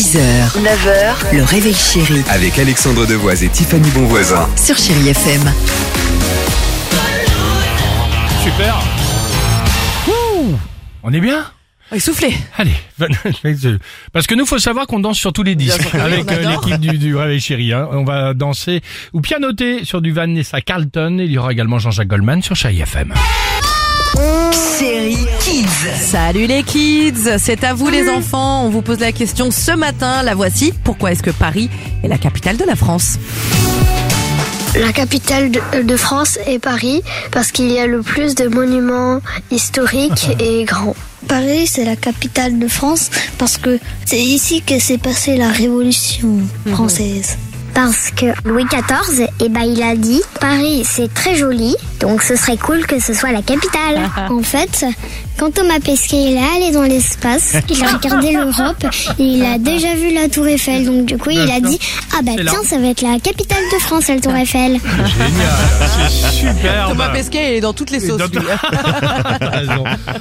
6h, 9h, le réveil chéri Avec Alexandre Devoise et Tiffany Bonvoisin. sur Chérie FM. Super. Ouh, on est bien? Essoufflé. Allez, parce que nous, faut savoir qu'on danse sur tous les disques sûr que oui, avec on euh, adore. l'équipe du, du Réveil Chéri. hein. On va danser ou pianoter sur du Vanessa Carlton. Il y aura également Jean-Jacques Goldman sur Chai FM. Salut les kids, c'est à vous les enfants. On vous pose la question ce matin, la voici. Pourquoi est-ce que Paris est la capitale de la France La capitale de, de France est Paris parce qu'il y a le plus de monuments historiques et grands. Paris, c'est la capitale de France parce que c'est ici que s'est passée la Révolution française. Parce que Louis XIV, eh ben, il a dit Paris, c'est très joli, donc ce serait cool que ce soit la capitale. en fait, quand Thomas Pesquet il est allé dans l'espace, il a regardé l'Europe et il a déjà vu la Tour Eiffel. Donc du coup, il a dit Ah bah tiens, ça va être la capitale de France, la Tour Eiffel. Génial, c'est super. Thomas Pesquet est dans toutes les sauces.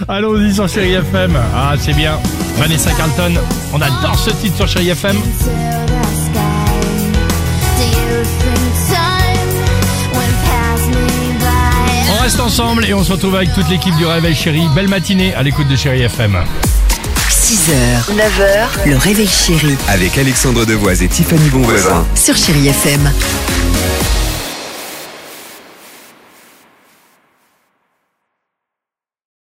Allons-y sur Chéri FM. Ah, c'est bien. Vanessa Carlton. On adore ce titre sur Chéri FM. Reste ensemble et on se retrouve avec toute l'équipe du Réveil Chéri. Belle matinée à l'écoute de Chéri FM. 6h, 9h, le réveil chéri Avec Alexandre Devoise et Tiffany Bonvoisin. sur Chérie FM.